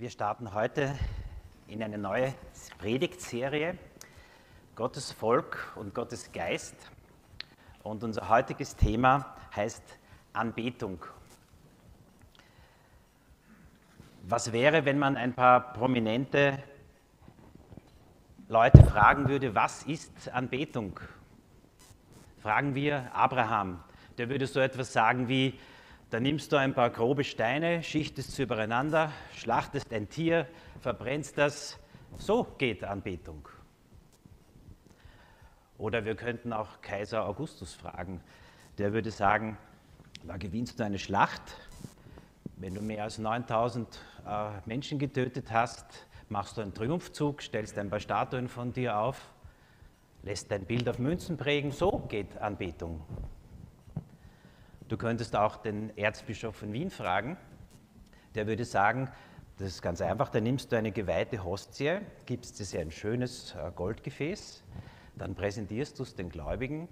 Wir starten heute in eine neue Predigtserie Gottes Volk und Gottes Geist. Und unser heutiges Thema heißt Anbetung. Was wäre, wenn man ein paar prominente Leute fragen würde, was ist Anbetung? Fragen wir Abraham, der würde so etwas sagen wie, da nimmst du ein paar grobe Steine, schichtest sie übereinander, schlachtest ein Tier, verbrennst das. So geht Anbetung. Oder wir könnten auch Kaiser Augustus fragen. Der würde sagen, da gewinnst du eine Schlacht. Wenn du mehr als 9000 äh, Menschen getötet hast, machst du einen Triumphzug, stellst ein paar Statuen von dir auf, lässt dein Bild auf Münzen prägen. So geht Anbetung. Du könntest auch den Erzbischof von Wien fragen. Der würde sagen, das ist ganz einfach, da nimmst du eine geweihte Hostie, gibst es ein schönes äh, Goldgefäß, dann präsentierst du es den Gläubigen,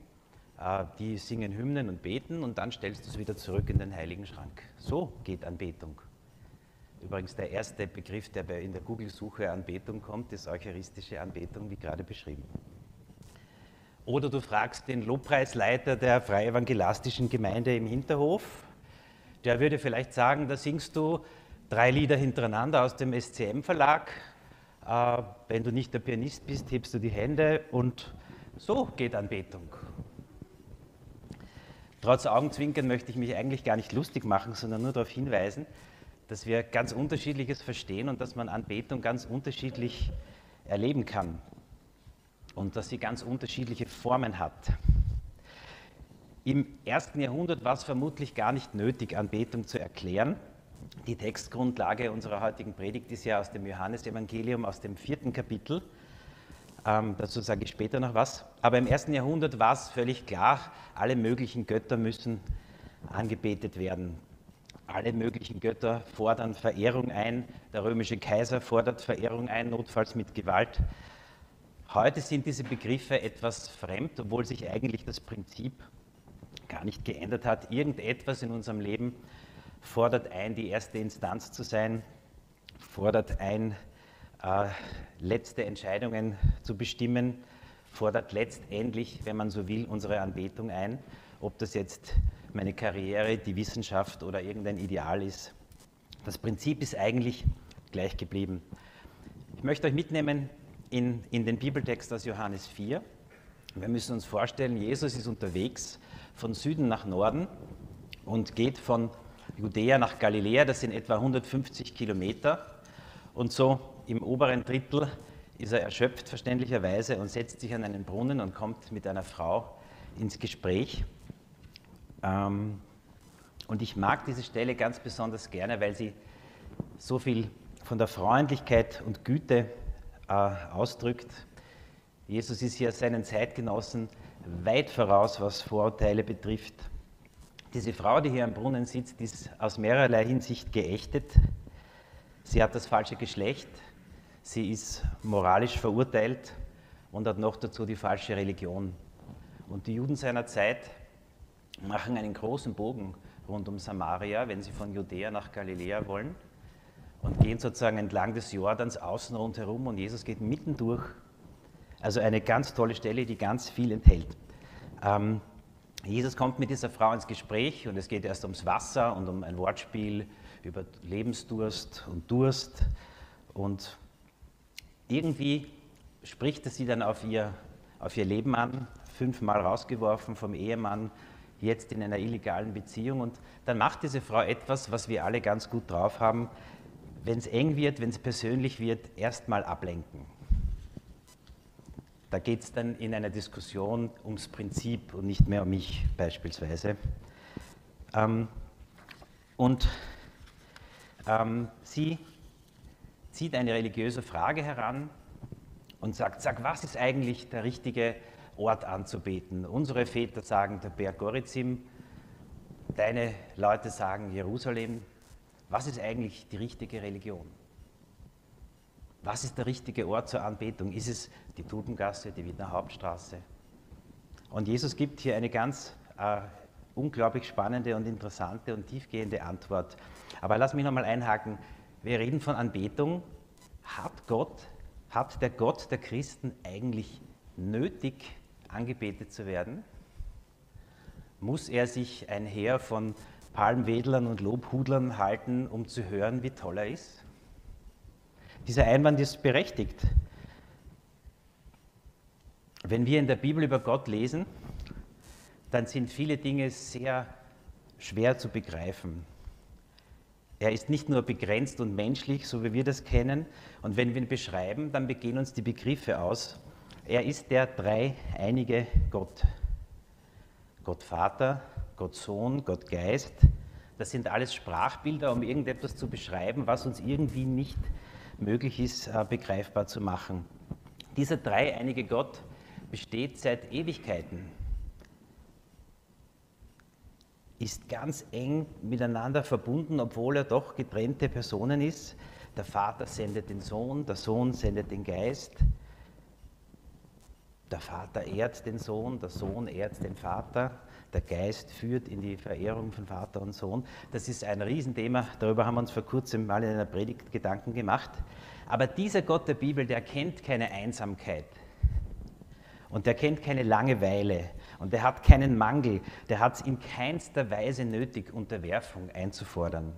äh, die singen Hymnen und beten und dann stellst du es wieder zurück in den heiligen Schrank. So geht Anbetung. Übrigens der erste Begriff, der in der Google-Suche Anbetung kommt, ist eucharistische Anbetung, wie gerade beschrieben. Oder du fragst den Lobpreisleiter der Freie Evangelastischen Gemeinde im Hinterhof. Der würde vielleicht sagen, da singst du drei Lieder hintereinander aus dem SCM-Verlag. Äh, wenn du nicht der Pianist bist, hebst du die Hände und so geht Anbetung. Trotz Augenzwinkern möchte ich mich eigentlich gar nicht lustig machen, sondern nur darauf hinweisen, dass wir ganz unterschiedliches verstehen und dass man Anbetung ganz unterschiedlich erleben kann und dass sie ganz unterschiedliche Formen hat. Im ersten Jahrhundert war es vermutlich gar nicht nötig, Anbetung zu erklären. Die Textgrundlage unserer heutigen Predigt ist ja aus dem Johannesevangelium, aus dem vierten Kapitel. Ähm, dazu sage ich später noch was. Aber im ersten Jahrhundert war es völlig klar, alle möglichen Götter müssen angebetet werden. Alle möglichen Götter fordern Verehrung ein. Der römische Kaiser fordert Verehrung ein, notfalls mit Gewalt. Heute sind diese Begriffe etwas fremd, obwohl sich eigentlich das Prinzip gar nicht geändert hat. Irgendetwas in unserem Leben fordert ein, die erste Instanz zu sein, fordert ein, äh, letzte Entscheidungen zu bestimmen, fordert letztendlich, wenn man so will, unsere Anbetung ein. Ob das jetzt meine Karriere, die Wissenschaft oder irgendein Ideal ist. Das Prinzip ist eigentlich gleich geblieben. Ich möchte euch mitnehmen in, in den Bibeltext aus Johannes 4. Wir müssen uns vorstellen, Jesus ist unterwegs von Süden nach Norden und geht von Judäa nach Galiläa, das sind etwa 150 Kilometer. Und so im oberen Drittel ist er erschöpft verständlicherweise und setzt sich an einen Brunnen und kommt mit einer Frau ins Gespräch. Ähm, und ich mag diese Stelle ganz besonders gerne, weil sie so viel von der Freundlichkeit und Güte ausdrückt. Jesus ist hier seinen Zeitgenossen weit voraus, was Vorurteile betrifft. Diese Frau, die hier am Brunnen sitzt, ist aus mehrerlei Hinsicht geächtet. Sie hat das falsche Geschlecht, sie ist moralisch verurteilt und hat noch dazu die falsche Religion. Und die Juden seiner Zeit machen einen großen Bogen rund um Samaria, wenn sie von Judäa nach Galiläa wollen und gehen sozusagen entlang des Jordans außen rundherum und Jesus geht mittendurch. Also eine ganz tolle Stelle, die ganz viel enthält. Ähm, Jesus kommt mit dieser Frau ins Gespräch und es geht erst ums Wasser und um ein Wortspiel über Lebensdurst und Durst. Und irgendwie spricht er sie dann auf ihr, auf ihr Leben an, fünfmal rausgeworfen vom Ehemann, jetzt in einer illegalen Beziehung. Und dann macht diese Frau etwas, was wir alle ganz gut drauf haben wenn es eng wird, wenn es persönlich wird, erstmal ablenken. Da geht es dann in einer Diskussion ums Prinzip und nicht mehr um mich beispielsweise. Ähm, und ähm, sie zieht eine religiöse Frage heran und sagt, sag, was ist eigentlich der richtige Ort anzubeten? Unsere Väter sagen der Berg Gorizim, deine Leute sagen Jerusalem, was ist eigentlich die richtige Religion? Was ist der richtige Ort zur Anbetung? Ist es die Tubengasse, die Wiener Hauptstraße? Und Jesus gibt hier eine ganz äh, unglaublich spannende und interessante und tiefgehende Antwort. Aber lass mich nochmal einhaken. wir reden von Anbetung. Hat Gott, hat der Gott der Christen eigentlich nötig, angebetet zu werden? Muss er sich ein Heer von Palmwedlern und Lobhudlern halten, um zu hören, wie toll er ist? Dieser Einwand ist berechtigt. Wenn wir in der Bibel über Gott lesen, dann sind viele Dinge sehr schwer zu begreifen. Er ist nicht nur begrenzt und menschlich, so wie wir das kennen, und wenn wir ihn beschreiben, dann begehen uns die Begriffe aus. Er ist der dreieinige Gott. Gott Vater, Gott Sohn, Gott Geist. Das sind alles Sprachbilder, um irgendetwas zu beschreiben, was uns irgendwie nicht möglich ist, äh, begreifbar zu machen. Dieser dreieinige Gott besteht seit Ewigkeiten, ist ganz eng miteinander verbunden, obwohl er doch getrennte Personen ist. Der Vater sendet den Sohn, der Sohn sendet den Geist. Der Vater ehrt den Sohn, der Sohn ehrt den Vater, der Geist führt in die Verehrung von Vater und Sohn. Das ist ein Riesenthema, darüber haben wir uns vor kurzem mal in einer Predigt Gedanken gemacht. Aber dieser Gott der Bibel, der kennt keine Einsamkeit und der kennt keine Langeweile und der hat keinen Mangel, der hat es in keinster Weise nötig, Unterwerfung einzufordern.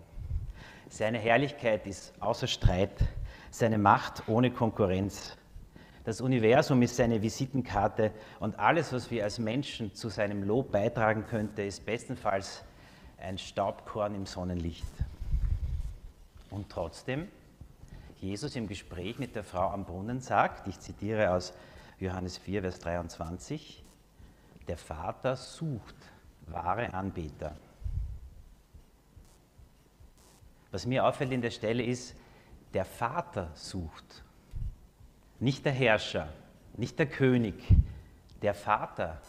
Seine Herrlichkeit ist außer Streit, seine Macht ohne Konkurrenz. Das Universum ist seine Visitenkarte und alles, was wir als Menschen zu seinem Lob beitragen könnte, ist bestenfalls ein Staubkorn im Sonnenlicht. Und trotzdem, Jesus im Gespräch mit der Frau am Brunnen sagt, ich zitiere aus Johannes 4, Vers 23, der Vater sucht wahre Anbeter. Was mir auffällt in der Stelle ist, der Vater sucht nicht der Herrscher, nicht der König, der Vater.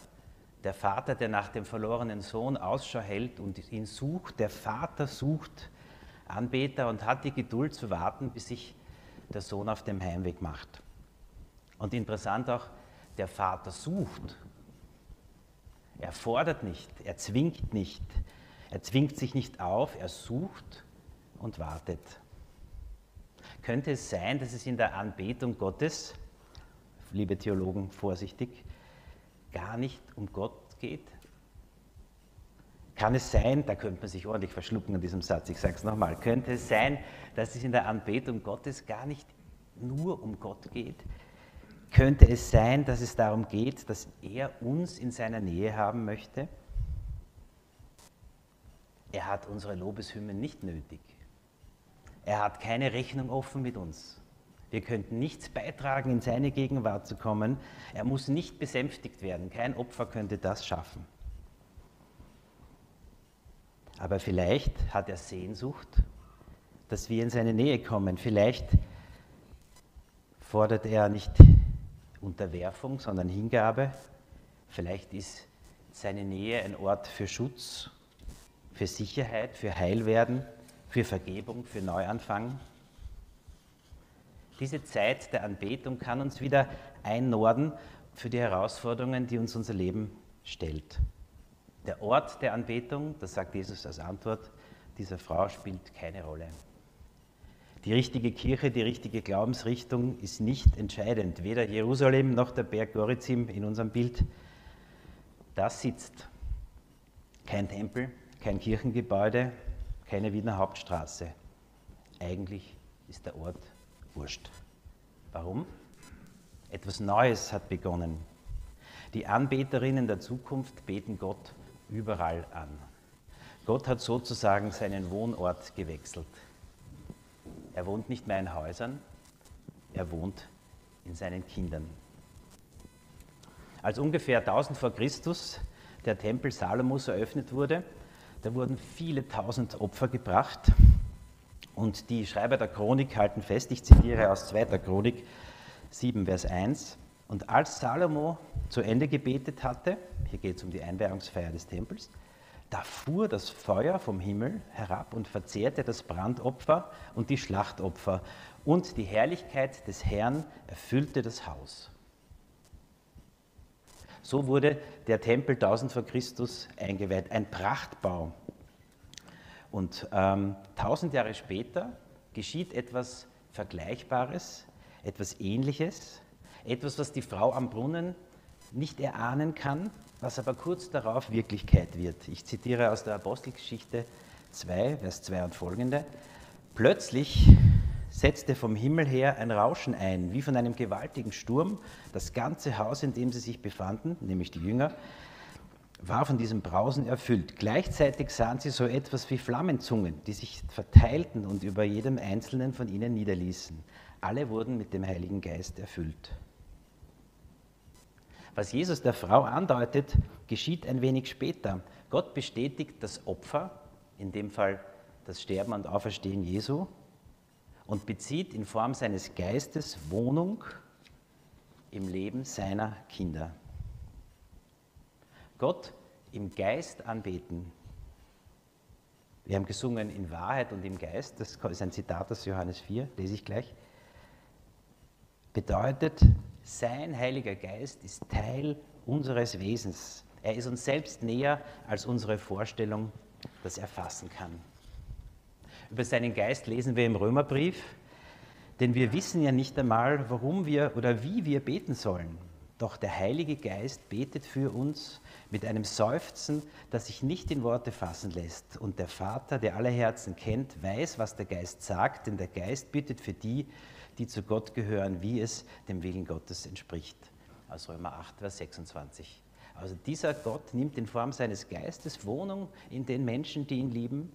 Der Vater, der nach dem verlorenen Sohn Ausschau hält und ihn sucht. Der Vater sucht Anbeter und hat die Geduld zu warten, bis sich der Sohn auf dem Heimweg macht. Und interessant auch, der Vater sucht. Er fordert nicht, er zwingt nicht, er zwingt sich nicht auf, er sucht und wartet. Könnte es sein, dass es in der Anbetung Gottes, liebe Theologen, vorsichtig, gar nicht um Gott geht? Kann es sein, da könnte man sich ordentlich verschlucken an diesem Satz, ich sage es nochmal, könnte es sein, dass es in der Anbetung Gottes gar nicht nur um Gott geht? Könnte es sein, dass es darum geht, dass er uns in seiner Nähe haben möchte? Er hat unsere Lobeshymnen nicht nötig. Er hat keine Rechnung offen mit uns. Wir könnten nichts beitragen, in seine Gegenwart zu kommen. Er muss nicht besänftigt werden. Kein Opfer könnte das schaffen. Aber vielleicht hat er Sehnsucht, dass wir in seine Nähe kommen. Vielleicht fordert er nicht Unterwerfung, sondern Hingabe. Vielleicht ist seine Nähe ein Ort für Schutz, für Sicherheit, für Heilwerden für Vergebung, für Neuanfang. Diese Zeit der Anbetung kann uns wieder einnorden für die Herausforderungen, die uns unser Leben stellt. Der Ort der Anbetung, das sagt Jesus als Antwort dieser Frau, spielt keine Rolle. Die richtige Kirche, die richtige Glaubensrichtung ist nicht entscheidend. Weder Jerusalem noch der Berg Gorizim in unserem Bild. Da sitzt kein Tempel, kein Kirchengebäude, keine Wiener Hauptstraße. Eigentlich ist der Ort wurscht. Warum? Etwas Neues hat begonnen. Die Anbeterinnen der Zukunft beten Gott überall an. Gott hat sozusagen seinen Wohnort gewechselt. Er wohnt nicht mehr in Häusern, er wohnt in seinen Kindern. Als ungefähr 1000 vor Christus der Tempel Salomos eröffnet wurde, da wurden viele tausend Opfer gebracht. Und die Schreiber der Chronik halten fest, ich zitiere aus 2. Chronik 7, Vers 1. Und als Salomo zu Ende gebetet hatte, hier geht es um die Einweihungsfeier des Tempels, da fuhr das Feuer vom Himmel herab und verzehrte das Brandopfer und die Schlachtopfer, und die Herrlichkeit des Herrn erfüllte das Haus. So wurde der Tempel 1000 vor Christus eingeweiht, ein Prachtbau. Und ähm, 1000 Jahre später geschieht etwas Vergleichbares, etwas Ähnliches, etwas, was die Frau am Brunnen nicht erahnen kann, was aber kurz darauf Wirklichkeit wird. Ich zitiere aus der Apostelgeschichte 2, Vers 2 und folgende. Plötzlich setzte vom Himmel her ein Rauschen ein, wie von einem gewaltigen Sturm. Das ganze Haus, in dem sie sich befanden, nämlich die Jünger, war von diesem Brausen erfüllt. Gleichzeitig sahen sie so etwas wie Flammenzungen, die sich verteilten und über jedem einzelnen von ihnen niederließen. Alle wurden mit dem Heiligen Geist erfüllt. Was Jesus der Frau andeutet, geschieht ein wenig später. Gott bestätigt das Opfer, in dem Fall das Sterben und Auferstehen Jesu, und bezieht in Form seines Geistes Wohnung im Leben seiner Kinder. Gott im Geist anbeten. Wir haben gesungen in Wahrheit und im Geist, das ist ein Zitat aus Johannes 4, lese ich gleich. Bedeutet, sein Heiliger Geist ist Teil unseres Wesens. Er ist uns selbst näher, als unsere Vorstellung das erfassen kann. Über seinen Geist lesen wir im Römerbrief, denn wir wissen ja nicht einmal, warum wir oder wie wir beten sollen. Doch der Heilige Geist betet für uns mit einem Seufzen, das sich nicht in Worte fassen lässt. Und der Vater, der alle Herzen kennt, weiß, was der Geist sagt, denn der Geist bittet für die, die zu Gott gehören, wie es dem Willen Gottes entspricht. Aus Römer 8, Vers 26. Also dieser Gott nimmt in Form seines Geistes Wohnung in den Menschen, die ihn lieben.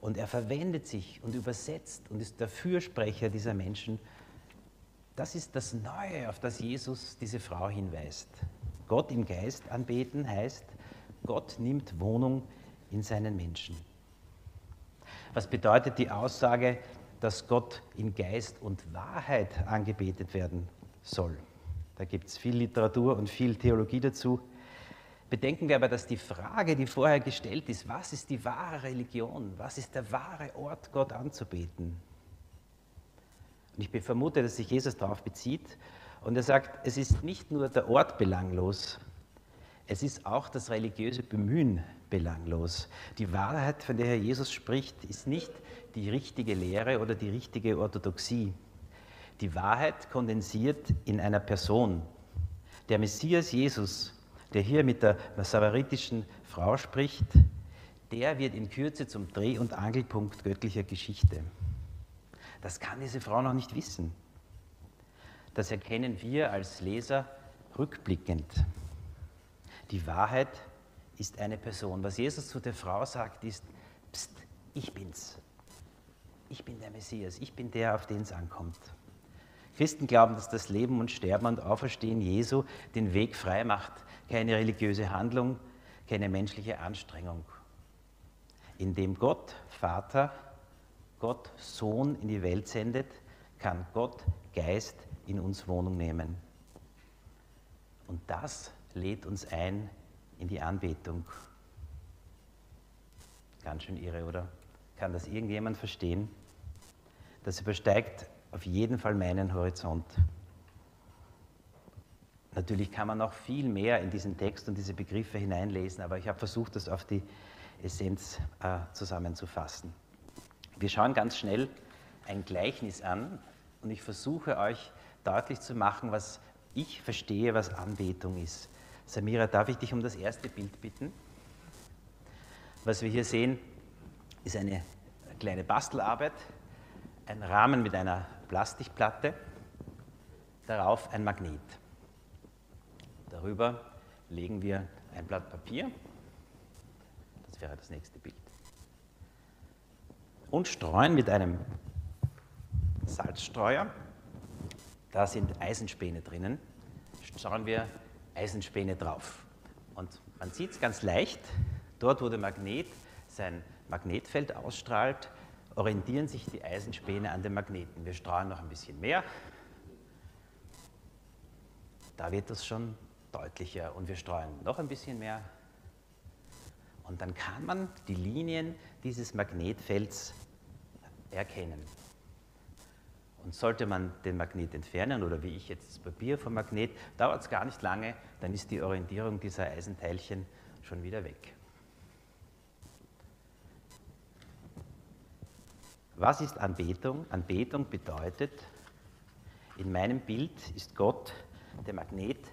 Und er verwendet sich und übersetzt und ist der Fürsprecher dieser Menschen. Das ist das Neue, auf das Jesus diese Frau hinweist. Gott im Geist anbeten heißt, Gott nimmt Wohnung in seinen Menschen. Was bedeutet die Aussage, dass Gott in Geist und Wahrheit angebetet werden soll? Da gibt es viel Literatur und viel Theologie dazu. Bedenken wir aber, dass die Frage, die vorher gestellt ist, was ist die wahre Religion? Was ist der wahre Ort, Gott anzubeten? Und ich vermute, dass sich Jesus darauf bezieht und er sagt, es ist nicht nur der Ort belanglos, es ist auch das religiöse Bemühen belanglos. Die Wahrheit, von der Herr Jesus spricht, ist nicht die richtige Lehre oder die richtige Orthodoxie. Die Wahrheit kondensiert in einer Person. Der Messias Jesus, der hier mit der samaritischen Frau spricht, der wird in Kürze zum Dreh- und Angelpunkt göttlicher Geschichte. Das kann diese Frau noch nicht wissen. Das erkennen wir als Leser rückblickend. Die Wahrheit ist eine Person. Was Jesus zu der Frau sagt, ist, Psst, ich bin's. Ich bin der Messias, ich bin der, auf den es ankommt. Christen glauben, dass das Leben und Sterben und Auferstehen Jesu den Weg frei macht. Keine religiöse Handlung, keine menschliche Anstrengung. Indem Gott Vater, Gott Sohn in die Welt sendet, kann Gott Geist in uns Wohnung nehmen. Und das lädt uns ein in die Anbetung. Ganz schön irre, oder? Kann das irgendjemand verstehen? Das übersteigt auf jeden Fall meinen Horizont. Natürlich kann man noch viel mehr in diesen Text und diese Begriffe hineinlesen, aber ich habe versucht, das auf die Essenz äh, zusammenzufassen. Wir schauen ganz schnell ein Gleichnis an und ich versuche euch deutlich zu machen, was ich verstehe, was Anbetung ist. Samira, darf ich dich um das erste Bild bitten? Was wir hier sehen, ist eine kleine Bastelarbeit, ein Rahmen mit einer Plastikplatte, darauf ein Magnet. Darüber legen wir ein Blatt Papier, das wäre das nächste Bild, und streuen mit einem Salzstreuer da sind Eisenspäne drinnen. Schauen wir Eisenspäne drauf. Und man sieht es ganz leicht, dort wo der Magnet sein Magnetfeld ausstrahlt, orientieren sich die Eisenspäne an den Magneten. Wir strahlen noch ein bisschen mehr. Da wird das schon deutlicher und wir streuen noch ein bisschen mehr. Und dann kann man die Linien dieses Magnetfelds erkennen. Und sollte man den Magnet entfernen oder wie ich jetzt das Papier vom Magnet, dauert es gar nicht lange, dann ist die Orientierung dieser Eisenteilchen schon wieder weg. Was ist Anbetung? Anbetung bedeutet, in meinem Bild ist Gott der Magnet,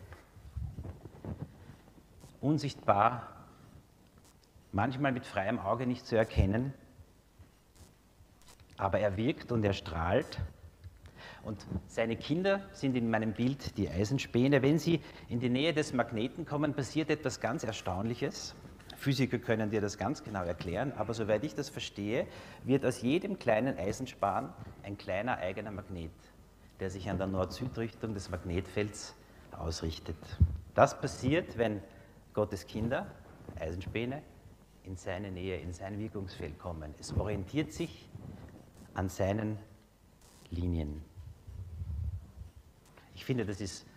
unsichtbar, manchmal mit freiem Auge nicht zu erkennen, aber er wirkt und er strahlt. Und seine Kinder sind in meinem Bild die Eisenspäne. Wenn sie in die Nähe des Magneten kommen, passiert etwas ganz Erstaunliches. Physiker können dir das ganz genau erklären, aber soweit ich das verstehe, wird aus jedem kleinen Eisenspan ein kleiner eigener Magnet, der sich an der Nord-Süd-Richtung des Magnetfelds ausrichtet. Das passiert, wenn Gottes Kinder, Eisenspäne, in seine Nähe, in sein Wirkungsfeld kommen. Es orientiert sich an seinen Linien. Ich finde, das ist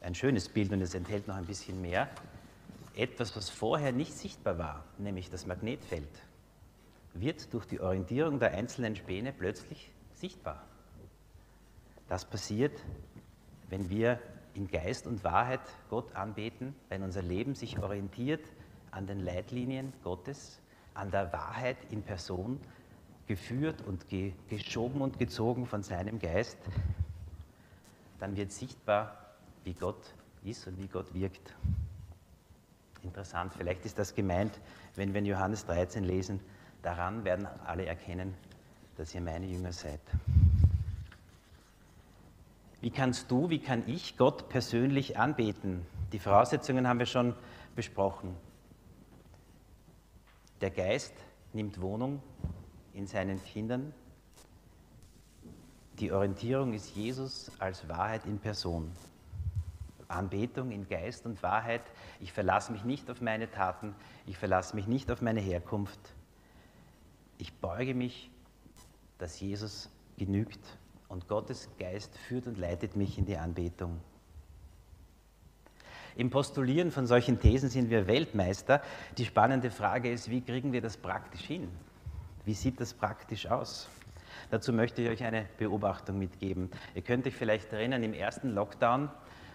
ein schönes Bild und es enthält noch ein bisschen mehr. Etwas, was vorher nicht sichtbar war, nämlich das Magnetfeld, wird durch die Orientierung der einzelnen Späne plötzlich sichtbar. Das passiert, wenn wir in Geist und Wahrheit Gott anbeten, wenn unser Leben sich orientiert an den Leitlinien Gottes, an der Wahrheit in Person, geführt und ge geschoben und gezogen von seinem Geist, dann wird sichtbar, wie Gott ist und wie Gott wirkt. Interessant, vielleicht ist das gemeint, wenn wir in Johannes 13 lesen, daran werden alle erkennen, dass ihr meine Jünger seid. Wie kannst du, wie kann ich Gott persönlich anbeten? Die Voraussetzungen haben wir schon besprochen. Der Geist nimmt Wohnung in seinen Kindern. Die Orientierung ist Jesus als Wahrheit in Person. Anbetung in Geist und Wahrheit. Ich verlasse mich nicht auf meine Taten, ich verlasse mich nicht auf meine Herkunft. Ich beuge mich, dass Jesus genügt und Gottes Geist führt und leitet mich in die Anbetung. Im Postulieren von solchen Thesen sind wir Weltmeister. Die spannende Frage ist, wie kriegen wir das praktisch hin? Wie sieht das praktisch aus? Dazu möchte ich euch eine Beobachtung mitgeben. Ihr könnt euch vielleicht erinnern, im ersten Lockdown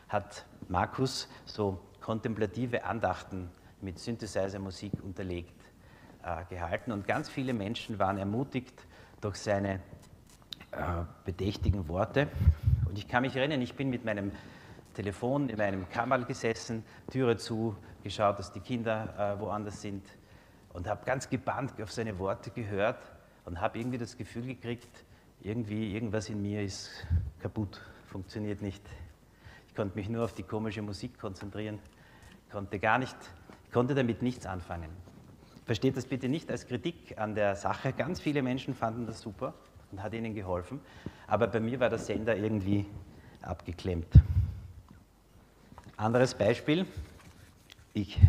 hat Markus so kontemplative Andachten mit Synthesizer-Musik unterlegt äh, gehalten und ganz viele Menschen waren ermutigt durch seine bedächtigen Worte. Und ich kann mich erinnern, ich bin mit meinem Telefon in meinem Kammerl gesessen, Türe zu, geschaut, dass die Kinder äh, woanders sind und habe ganz gebannt auf seine Worte gehört und habe irgendwie das Gefühl gekriegt, irgendwie irgendwas in mir ist kaputt, funktioniert nicht. Ich konnte mich nur auf die komische Musik konzentrieren, konnte gar nicht, konnte damit nichts anfangen. Versteht das bitte nicht als Kritik an der Sache. Ganz viele Menschen fanden das super und hat ihnen geholfen, aber bei mir war der Sender irgendwie abgeklemmt. Anderes Beispiel. Ich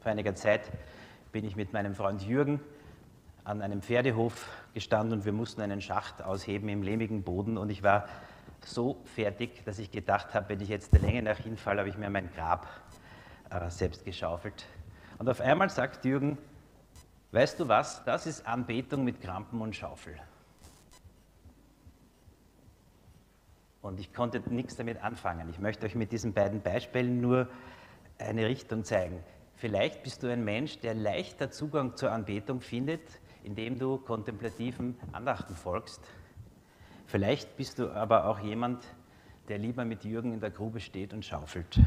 vor einiger Zeit bin ich mit meinem Freund Jürgen an einem Pferdehof gestanden und wir mussten einen Schacht ausheben im lehmigen Boden und ich war so fertig, dass ich gedacht habe, wenn ich jetzt der Länge nach hinfalle, habe ich mir mein Grab äh, selbst geschaufelt. Und auf einmal sagt Jürgen, weißt du was, das ist Anbetung mit Krampen und Schaufel. Und ich konnte nichts damit anfangen. Ich möchte euch mit diesen beiden Beispielen nur eine Richtung zeigen. Vielleicht bist du ein Mensch, der leichter Zugang zur Anbetung findet, indem du kontemplativen Andachten folgst. Vielleicht bist du aber auch jemand, der lieber mit Jürgen in der Grube steht und schaufelt.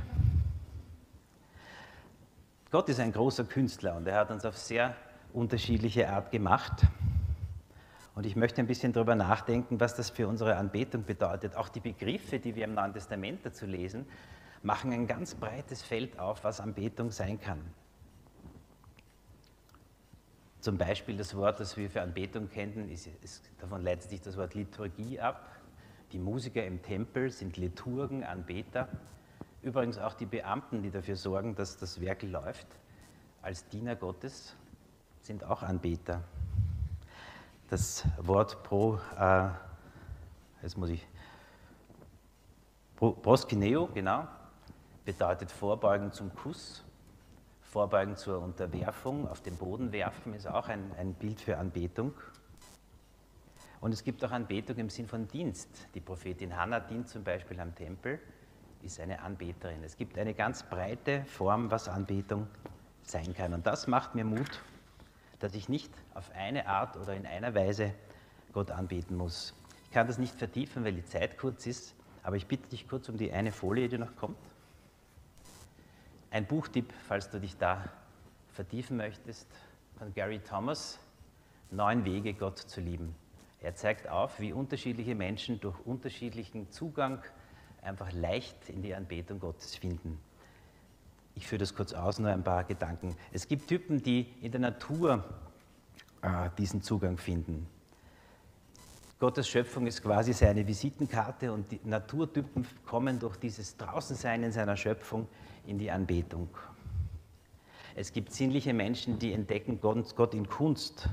Gott ist ein großer Künstler und er hat uns auf sehr unterschiedliche Art gemacht. Und ich möchte ein bisschen darüber nachdenken, was das für unsere Anbetung bedeutet. Auch die Begriffe, die wir im Neuen Testament dazu lesen, machen ein ganz breites Feld auf, was Anbetung sein kann. Zum Beispiel das Wort, das wir für Anbetung kennen, ist, ist, davon leitet sich das Wort Liturgie ab. Die Musiker im Tempel sind Liturgen, Anbeter. Übrigens auch die Beamten, die dafür sorgen, dass das Werk läuft, als Diener Gottes sind auch Anbeter. Das Wort pro, äh, jetzt muss ich, pro, proskineo, genau, bedeutet Vorbeugen zum Kuss. Vorbeugen zur Unterwerfung, auf den Boden werfen ist auch ein, ein Bild für Anbetung. Und es gibt auch Anbetung im Sinn von Dienst. Die Prophetin Hannah dient zum Beispiel am Tempel, ist eine Anbeterin. Es gibt eine ganz breite Form, was Anbetung sein kann. Und das macht mir Mut, dass ich nicht auf eine Art oder in einer Weise Gott anbeten muss. Ich kann das nicht vertiefen, weil die Zeit kurz ist, aber ich bitte dich kurz um die eine Folie, die noch kommt. Ein Buchtipp, falls du dich da vertiefen möchtest, von Gary Thomas, Neun Wege, Gott zu lieben. Er zeigt auf, wie unterschiedliche Menschen durch unterschiedlichen Zugang einfach leicht in die Anbetung Gottes finden. Ich führe das kurz aus, nur ein paar Gedanken. Es gibt Typen, die in der Natur diesen Zugang finden. Gottes Schöpfung ist quasi seine Visitenkarte und die Naturtypen kommen durch dieses Draußensein in seiner Schöpfung in die Anbetung. Es gibt sinnliche Menschen, die entdecken Gott in Kunst,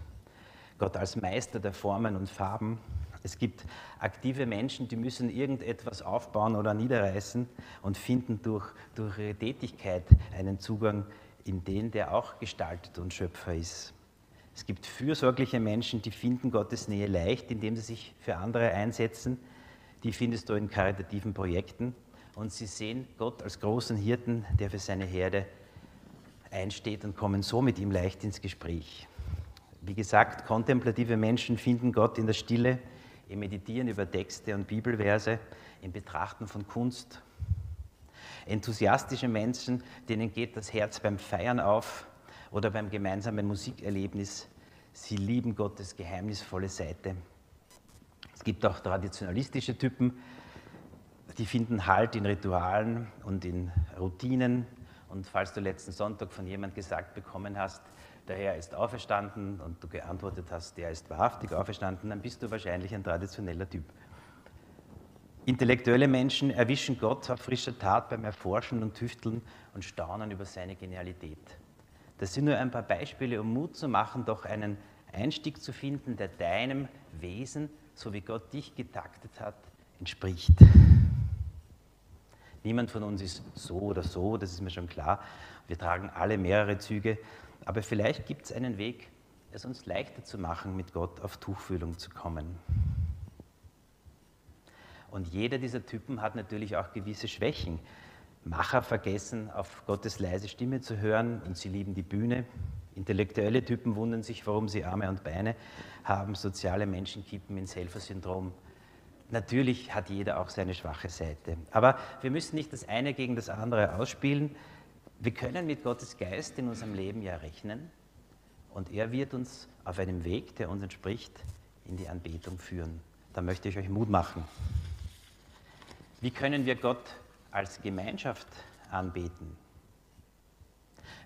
Gott als Meister der Formen und Farben. Es gibt aktive Menschen, die müssen irgendetwas aufbauen oder niederreißen und finden durch, durch ihre Tätigkeit einen Zugang in den, der auch gestaltet und Schöpfer ist. Es gibt fürsorgliche Menschen, die finden Gottes Nähe leicht, indem sie sich für andere einsetzen. Die findest du in karitativen Projekten. Und sie sehen Gott als großen Hirten, der für seine Herde einsteht und kommen so mit ihm leicht ins Gespräch. Wie gesagt, kontemplative Menschen finden Gott in der Stille, im Meditieren über Texte und Bibelverse, im Betrachten von Kunst. Enthusiastische Menschen, denen geht das Herz beim Feiern auf, oder beim gemeinsamen Musikerlebnis. Sie lieben Gottes geheimnisvolle Seite. Es gibt auch traditionalistische Typen, die finden Halt in Ritualen und in Routinen. Und falls du letzten Sonntag von jemand gesagt bekommen hast, der Herr ist auferstanden und du geantwortet hast, der ist wahrhaftig auferstanden, dann bist du wahrscheinlich ein traditioneller Typ. Intellektuelle Menschen erwischen Gott auf frischer Tat beim Erforschen und Tüfteln und staunen über seine Genialität. Das sind nur ein paar Beispiele, um Mut zu machen, doch einen Einstieg zu finden, der deinem Wesen, so wie Gott dich getaktet hat, entspricht. Niemand von uns ist so oder so, das ist mir schon klar. Wir tragen alle mehrere Züge, aber vielleicht gibt es einen Weg, es uns leichter zu machen, mit Gott auf Tuchfühlung zu kommen. Und jeder dieser Typen hat natürlich auch gewisse Schwächen. Macher vergessen, auf Gottes leise Stimme zu hören und sie lieben die Bühne. Intellektuelle Typen wundern sich, warum sie Arme und Beine haben. Soziale Menschen kippen ins Helfersyndrom. Natürlich hat jeder auch seine schwache Seite. Aber wir müssen nicht das eine gegen das andere ausspielen. Wir können mit Gottes Geist in unserem Leben ja rechnen und er wird uns auf einem Weg, der uns entspricht, in die Anbetung führen. Da möchte ich euch Mut machen. Wie können wir Gott als Gemeinschaft anbeten.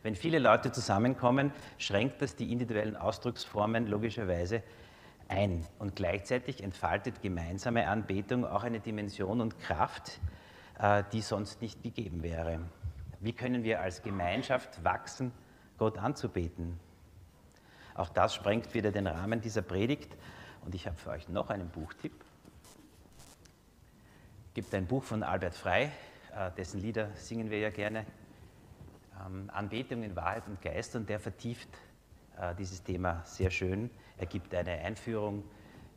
Wenn viele Leute zusammenkommen, schränkt das die individuellen Ausdrucksformen logischerweise ein. Und gleichzeitig entfaltet gemeinsame Anbetung auch eine Dimension und Kraft, äh, die sonst nicht gegeben wäre. Wie können wir als Gemeinschaft wachsen, Gott anzubeten? Auch das sprengt wieder den Rahmen dieser Predigt. Und ich habe für euch noch einen Buchtipp. Es gibt ein Buch von Albert Frey, dessen Lieder singen wir ja gerne, ähm, Anbetung in Wahrheit und Geist und der vertieft äh, dieses Thema sehr schön. Er gibt eine Einführung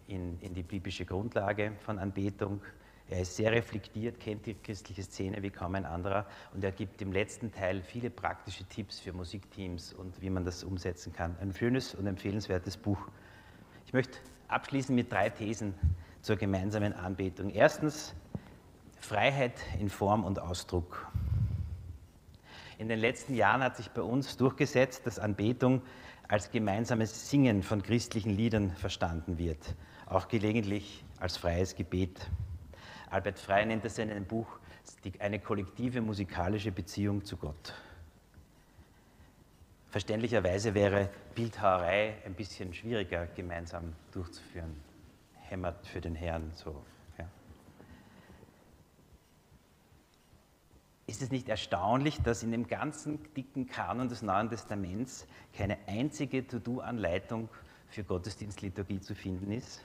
in, in die biblische Grundlage von Anbetung. Er ist sehr reflektiert, kennt die christliche Szene wie kaum ein anderer und er gibt im letzten Teil viele praktische Tipps für Musikteams und wie man das umsetzen kann. Ein schönes und empfehlenswertes Buch. Ich möchte abschließen mit drei Thesen zur gemeinsamen Anbetung. Erstens, Freiheit in Form und Ausdruck. In den letzten Jahren hat sich bei uns durchgesetzt, dass Anbetung als gemeinsames Singen von christlichen Liedern verstanden wird, auch gelegentlich als freies Gebet. Albert Frey nennt es in einem Buch eine kollektive musikalische Beziehung zu Gott. Verständlicherweise wäre Bildhauerei ein bisschen schwieriger gemeinsam durchzuführen. Hämmert für den Herrn so Ist es nicht erstaunlich, dass in dem ganzen dicken Kanon des Neuen Testaments keine einzige To-Do-Anleitung für Gottesdienstliturgie zu finden ist?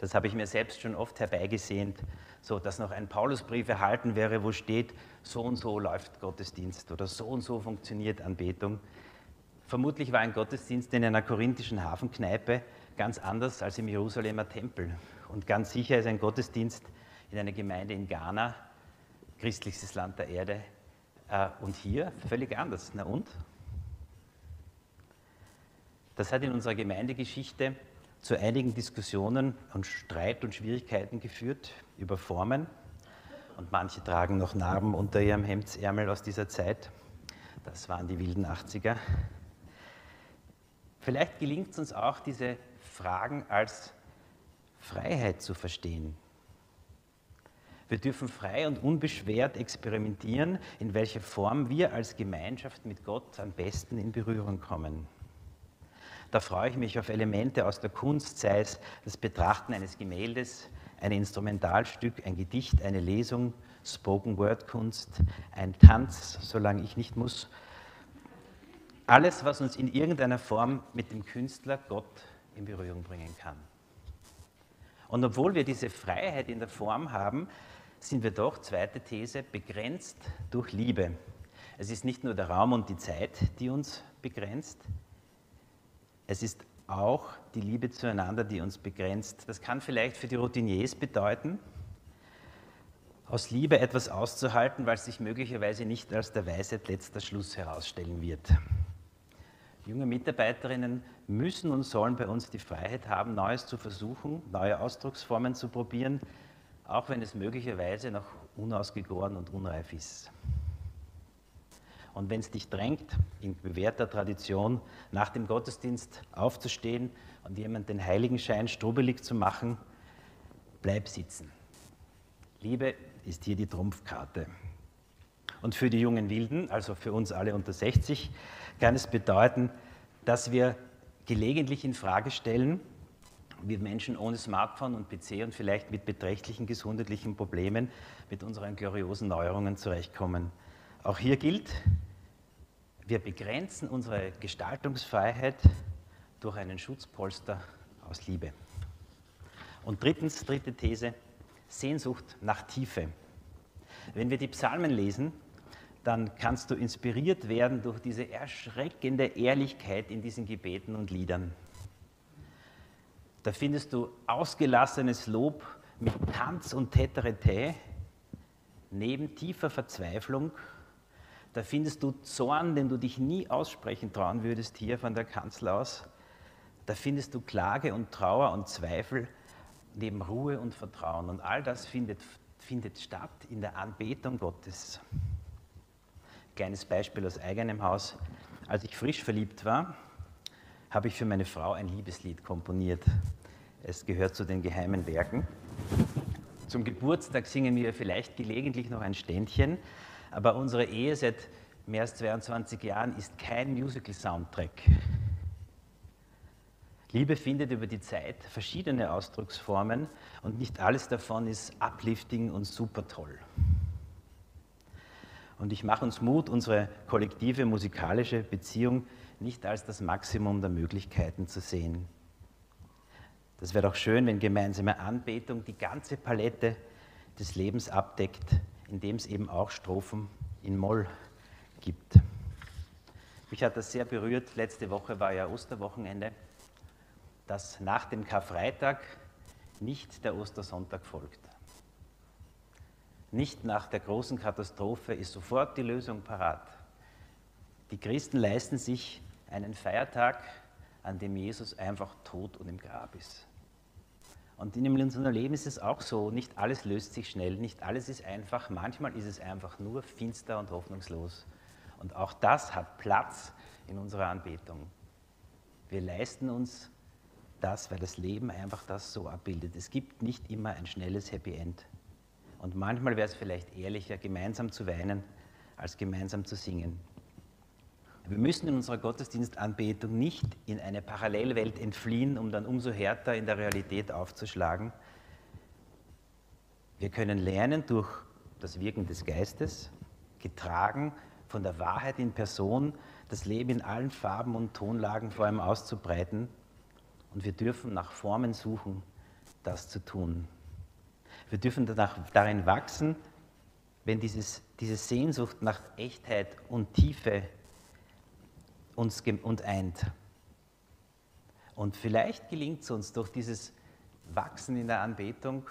Das habe ich mir selbst schon oft herbeigesehnt, so dass noch ein Paulusbrief erhalten wäre, wo steht, so und so läuft Gottesdienst oder so und so funktioniert Anbetung. Vermutlich war ein Gottesdienst in einer korinthischen Hafenkneipe ganz anders als im Jerusalemer Tempel. Und ganz sicher ist ein Gottesdienst in einer Gemeinde in Ghana christlichstes Land der Erde. Äh, und hier völlig anders. Na und? Das hat in unserer Gemeindegeschichte zu einigen Diskussionen und Streit und Schwierigkeiten geführt über Formen. Und manche tragen noch Narben unter ihrem Hemdsärmel aus dieser Zeit. Das waren die wilden 80er. Vielleicht gelingt es uns auch, diese Fragen als Freiheit zu verstehen. Wir dürfen frei und unbeschwert experimentieren, in welcher Form wir als Gemeinschaft mit Gott am besten in Berührung kommen. Da freue ich mich auf Elemente aus der Kunst, sei es das Betrachten eines Gemäldes, ein Instrumentalstück, ein Gedicht, eine Lesung, Spoken Word Kunst, ein Tanz, solange ich nicht muss. Alles, was uns in irgendeiner Form mit dem Künstler Gott in Berührung bringen kann. Und obwohl wir diese Freiheit in der Form haben, sind wir doch, zweite These, begrenzt durch Liebe. Es ist nicht nur der Raum und die Zeit, die uns begrenzt, es ist auch die Liebe zueinander, die uns begrenzt. Das kann vielleicht für die Routiniers bedeuten, aus Liebe etwas auszuhalten, weil sich möglicherweise nicht als der Weisheit letzter Schluss herausstellen wird. Junge Mitarbeiterinnen müssen und sollen bei uns die Freiheit haben, Neues zu versuchen, neue Ausdrucksformen zu probieren, auch wenn es möglicherweise noch unausgegoren und unreif ist. Und wenn es dich drängt, in bewährter Tradition nach dem Gottesdienst aufzustehen und jemand den Heiligenschein strubbelig zu machen, bleib sitzen. Liebe ist hier die Trumpfkarte. Und für die jungen Wilden, also für uns alle unter 60, kann es bedeuten, dass wir gelegentlich in Frage stellen, wie Menschen ohne Smartphone und PC und vielleicht mit beträchtlichen gesundheitlichen Problemen mit unseren gloriosen Neuerungen zurechtkommen. Auch hier gilt, wir begrenzen unsere Gestaltungsfreiheit durch einen Schutzpolster aus Liebe. Und drittens, dritte These, Sehnsucht nach Tiefe. Wenn wir die Psalmen lesen, dann kannst du inspiriert werden durch diese erschreckende Ehrlichkeit in diesen Gebeten und Liedern. Da findest du ausgelassenes Lob mit Tanz und Teterete neben tiefer Verzweiflung. Da findest du Zorn, den du dich nie aussprechen trauen würdest hier von der Kanzel aus. Da findest du Klage und Trauer und Zweifel neben Ruhe und Vertrauen. Und all das findet, findet statt in der Anbetung Gottes. Kleines Beispiel aus eigenem Haus. Als ich frisch verliebt war, habe ich für meine Frau ein Liebeslied komponiert. Es gehört zu den geheimen Werken. Zum Geburtstag singen wir vielleicht gelegentlich noch ein Ständchen, aber unsere Ehe seit mehr als 22 Jahren ist kein Musical-Soundtrack. Liebe findet über die Zeit verschiedene Ausdrucksformen und nicht alles davon ist uplifting und super toll. Und ich mache uns Mut, unsere kollektive musikalische Beziehung nicht als das Maximum der Möglichkeiten zu sehen. Das wäre doch schön, wenn gemeinsame Anbetung die ganze Palette des Lebens abdeckt, indem es eben auch Strophen in Moll gibt. Mich hat das sehr berührt. Letzte Woche war ja Osterwochenende, dass nach dem Karfreitag nicht der Ostersonntag folgt. Nicht nach der großen Katastrophe ist sofort die Lösung parat. Die Christen leisten sich einen Feiertag, an dem Jesus einfach tot und im Grab ist. Und in unserem Leben ist es auch so, nicht alles löst sich schnell, nicht alles ist einfach, manchmal ist es einfach nur finster und hoffnungslos. Und auch das hat Platz in unserer Anbetung. Wir leisten uns das, weil das Leben einfach das so abbildet. Es gibt nicht immer ein schnelles Happy End. Und manchmal wäre es vielleicht ehrlicher, gemeinsam zu weinen, als gemeinsam zu singen. Wir müssen in unserer Gottesdienstanbetung nicht in eine Parallelwelt entfliehen, um dann umso härter in der Realität aufzuschlagen. Wir können lernen durch das Wirken des Geistes, getragen von der Wahrheit in Person, das Leben in allen Farben und Tonlagen vor allem auszubreiten. Und wir dürfen nach Formen suchen, das zu tun. Wir dürfen danach, darin wachsen, wenn dieses, diese Sehnsucht nach Echtheit und Tiefe uns und eint. Und vielleicht gelingt es uns durch dieses Wachsen in der Anbetung,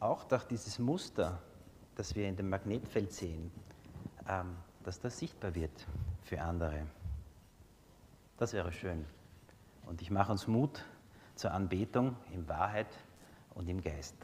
auch durch dieses Muster, das wir in dem Magnetfeld sehen, ähm, dass das sichtbar wird für andere. Das wäre schön. Und ich mache uns Mut, zur Anbetung in Wahrheit und im Geist.